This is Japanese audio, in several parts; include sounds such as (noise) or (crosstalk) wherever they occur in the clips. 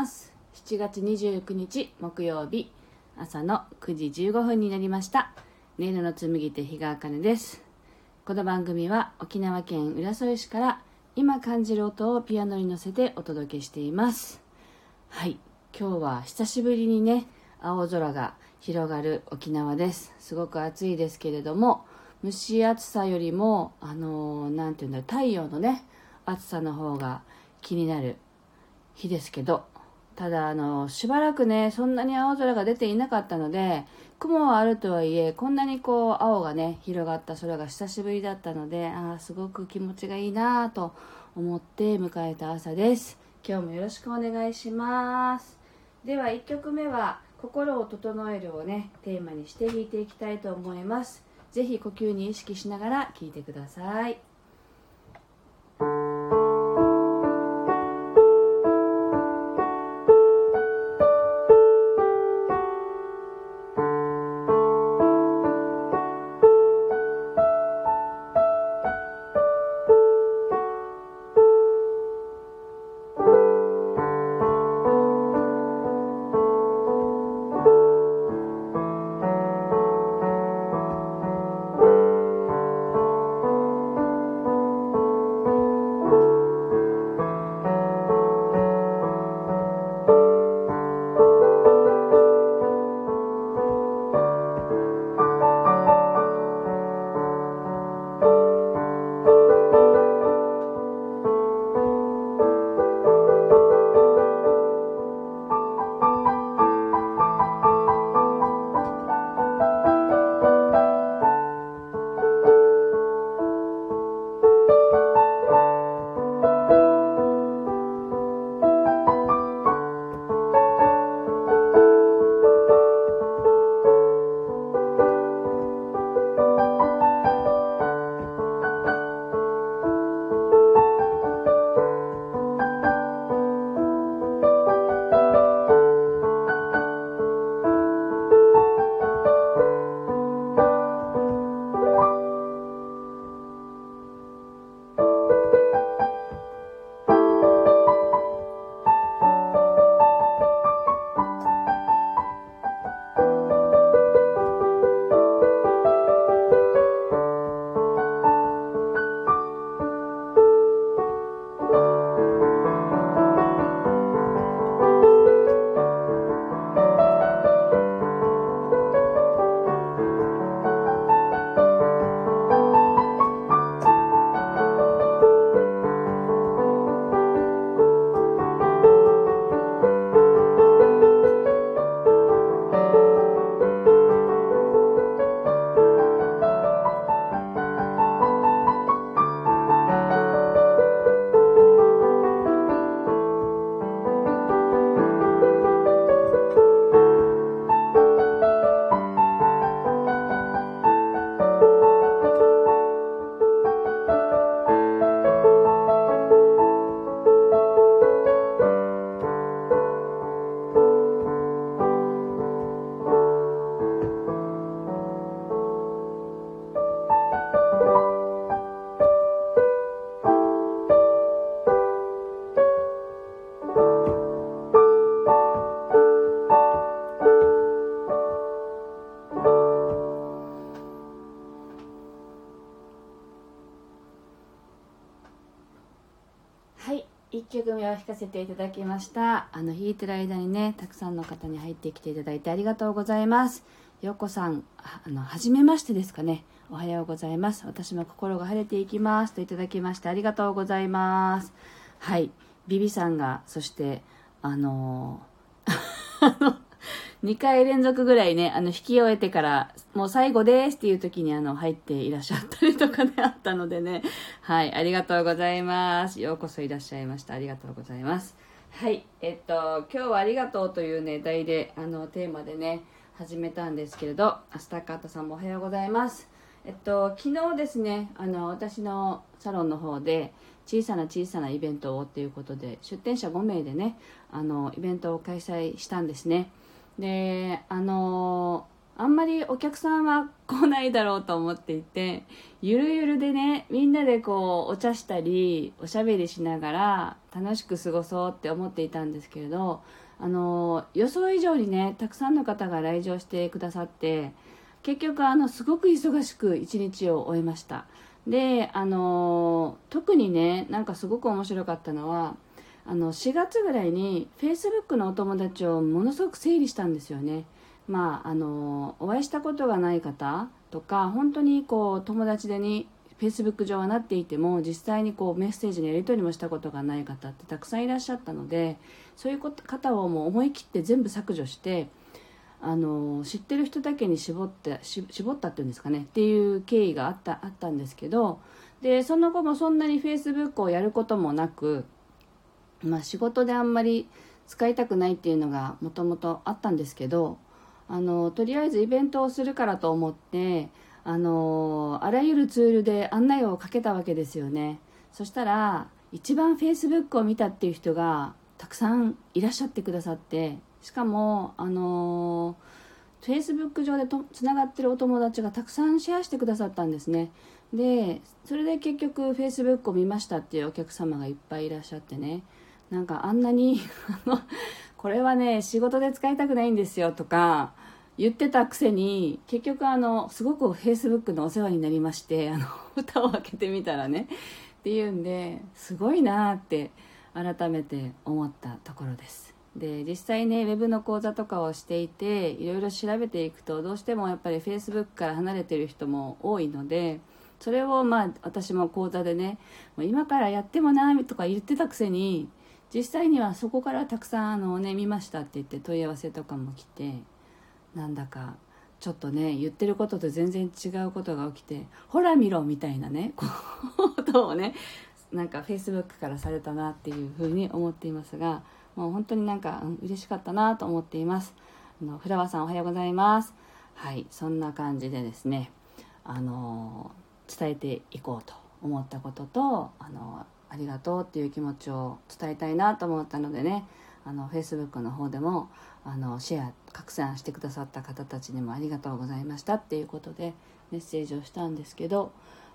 ます。7月29日木曜日朝の9時15分になりました。音色の紡手日川茜です。この番組は沖縄県浦添市から今感じる音をピアノに乗せてお届けしています。はい。今日は久しぶりにね青空が広がる沖縄です。すごく暑いですけれども蒸し暑さよりもあの何て言うんだろう太陽のね暑さの方が気になる日ですけどただあのしばらくねそんなに青空が出ていなかったので雲はあるとはいえこんなにこう青がね広がった空が久しぶりだったのであすごく気持ちがいいなと思って迎えた朝です。今日もよろしくお願いします。では1曲目は「心を整える」をねテーマにして弾いていきたいと思います。是非呼吸に意識しながら聴いてください。を弾かせていただきました。あの弾いてる間にねたくさんの方に入ってきていただいてありがとうございます。よこさんあの初めましてですかね。おはようございます。私も心が晴れていきます。といただきましてありがとうございます。はい。ビビさんがそしてあのあの (laughs) 2回連続ぐらいね、あの、引き終えてから、もう最後ですっていう時にあの、入っていらっしゃったりとかね、(laughs) あったのでね。はい、ありがとうございます。ようこそいらっしゃいました。ありがとうございます。はい、えっと、今日はありがとうというね、題で、あの、テーマでね、始めたんですけれど、アスタカートさんもおはようございます。えっと、昨日ですね、あの、私のサロンの方で、小さな小さなイベントをっていうことで、出店者5名でね、あの、イベントを開催したんですね。であのあんまりお客さんは来ないだろうと思っていてゆるゆるでねみんなでこうお茶したりおしゃべりしながら楽しく過ごそうって思っていたんですけれどあの予想以上にねたくさんの方が来場してくださって結局あのすごく忙しく一日を終えました。であの特にねなんかすごく面白かったのはあの4月ぐらいに Facebook のお友達をものすごく整理したんですよね。まああのお会いしたことがない方とか本当にこう友達でに Facebook 上はなっていても実際にこうメッセージのやり取りもしたことがない方ってたくさんいらっしゃったのでそういう方をもう思い切って全部削除してあの知ってる人だけに絞って絞ったっていうんですかねっていう経緯があったあったんですけどでその後もそんなに Facebook をやることもなく、まあ、仕事であんまり使いたくないっていうのがもともとあったんですけどあのとりあえずイベントをするからと思ってあのあらゆるツールで案内をかけたわけですよね。そしたら一番 Facebook を見たっていう人がたくさんいらっしゃってくださってしかもあの Facebook 上でとつながってるお友達がたくさんシェアしてくださったんですね。でそれで結局 Facebook を見ましたっていうお客様がいっぱいいらっしゃってね。なんかあんなにこれはね仕事で使いたくないんですよとか言ってたくせに結局あのすごくフェイスブックのお世話になりましてあの歌を開けてみたらねっていうんですごいなって改めて思ったところです。で実際ねウェブの講座とかをしていていろいろ調べていくとどうしてもやっぱりフェイスブックから離れてる人も多いのでそれをまあ私も講座でね今からやってもなとか言ってたくせに実際にはそこからたくさんあの、ね、見ましたって言って問い合わせとかも来てなんだかちょっとね言ってることと全然違うことが起きてほら見ろみたいなねことをねなんかフェイスブックからされたなっていうふうに思っていますがもう本当になんか、うん、嬉しかったなと思っています。あのフラワーさんおはようございます。はいそんな感じでですねあの伝えていこうと思ったこととあのありがとうっていう気持ちを伝えたいなと思ったのでね。あの Facebook の方でもあのシェア拡散してくださった方たちにもありがとうございましたっていうことでメッセージをしたんですけど。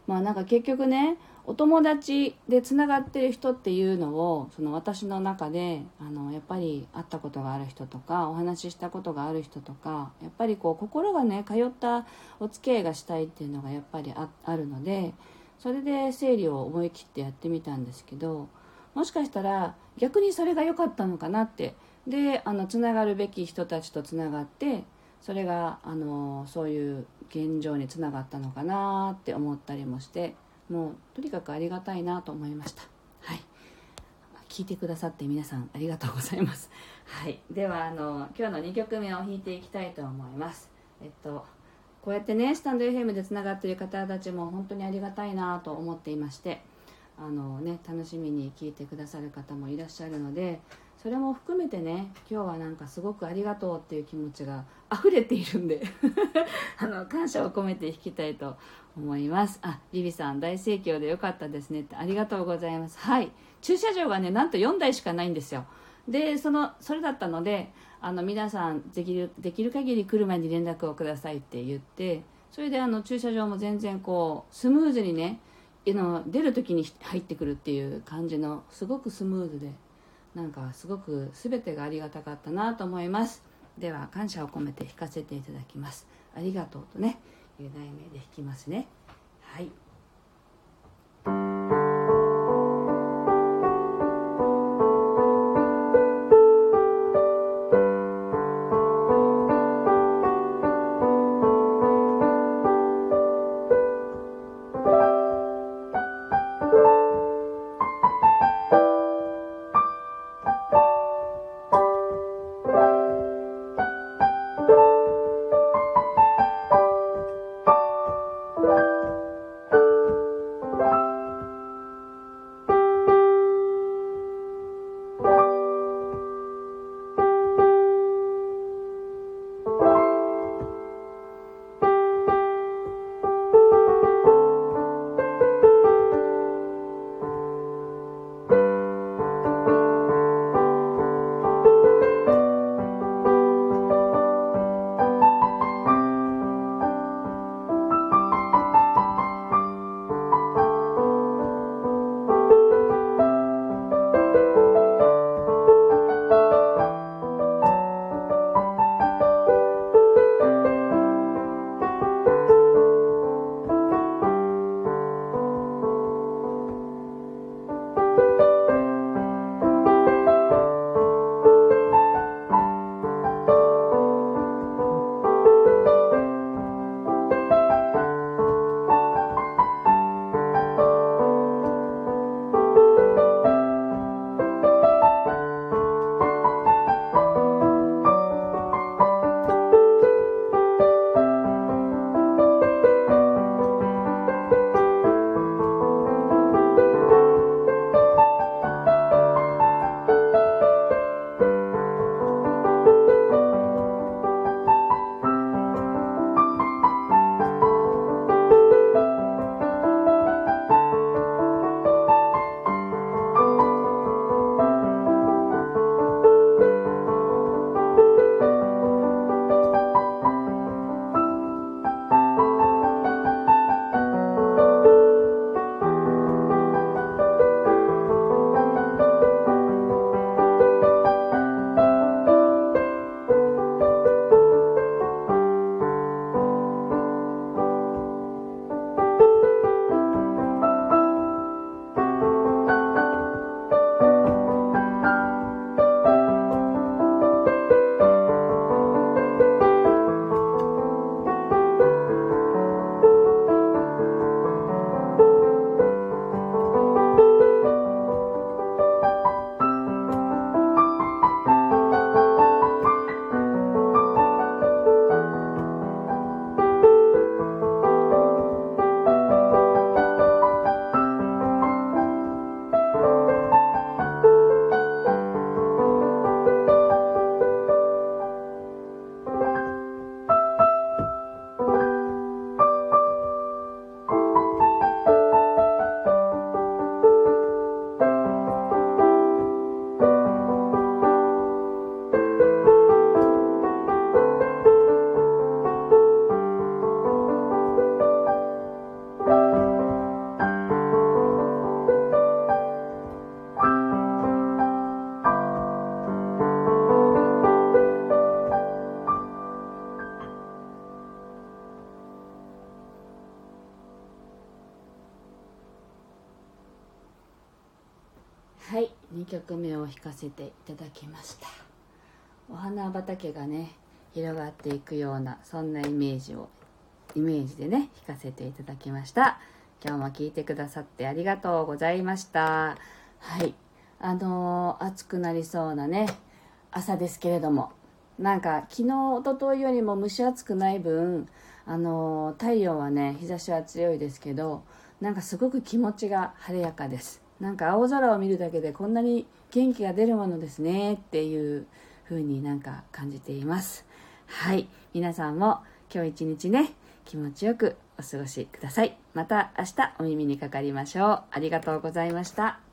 まあなんか結局ねお友達でつながってる人っていうのをその私の中であのやっぱり会ったことがある人とかお話ししたことがある人とかやっぱりこう心がね通ったお付き合いがしたいっていうのがやっぱりああるのでそれで生理を思い切ってやってみたんですけどもしかしたら逆にそれが良かったのかなって。であのつながるべき人たちとつながってそれがあのそういう現状につながったのかなって思ったりもしてもうとにかくありがたいなと思いました。はい。聞いてくださって皆さんありがとうございます。はい。ではあの今日の2曲目を弾いていきたいと思います。えっとこうやってねスタンド FM でつながっている方たちも本当にありがたいなと思っていましてあのね楽しみに聞いてくださる方もいらっしゃるのでそれも含めてね今日はなんかすごくありがとうっていう気持ちが溢れているんで (laughs) あの感謝を込めて弾きたいと思います。あリビさん大盛況でよかったですねってありがとうございます。はい。駐車場がねなんと4台しかないんですよ。でそのそれだったのであの皆さんできるできる限り来る前に連絡をくださいって言ってそれであの駐車場も全然こうスムーズにねの出る時に入ってくるっていう感じのすごくスムーズでなんかすごく全てがありがたかったなと思います。では感謝を込めて弾かせていただきます。ありがとうとねいう題名で弾きますね。はい。2曲目を弾かせていただきました。お花畑がね広がっていくようなそんなイメージをイメージでね弾かせていただきました。今日も聴いてくださってありがとうございました。はい。あのー、暑くなりそうなね朝ですけれどもなんか昨日一昨日よりも蒸し暑くない分あのー、太陽はね日差しは強いですけどなんかすごく気持ちが晴れやかです。なんか青空を見るだけでこんなに元気が出るものですねっていう風になんか感じています。はい。皆さんも今日一日ね気持ちよくお過ごしください。また明日お耳にかかりましょう。ありがとうございました。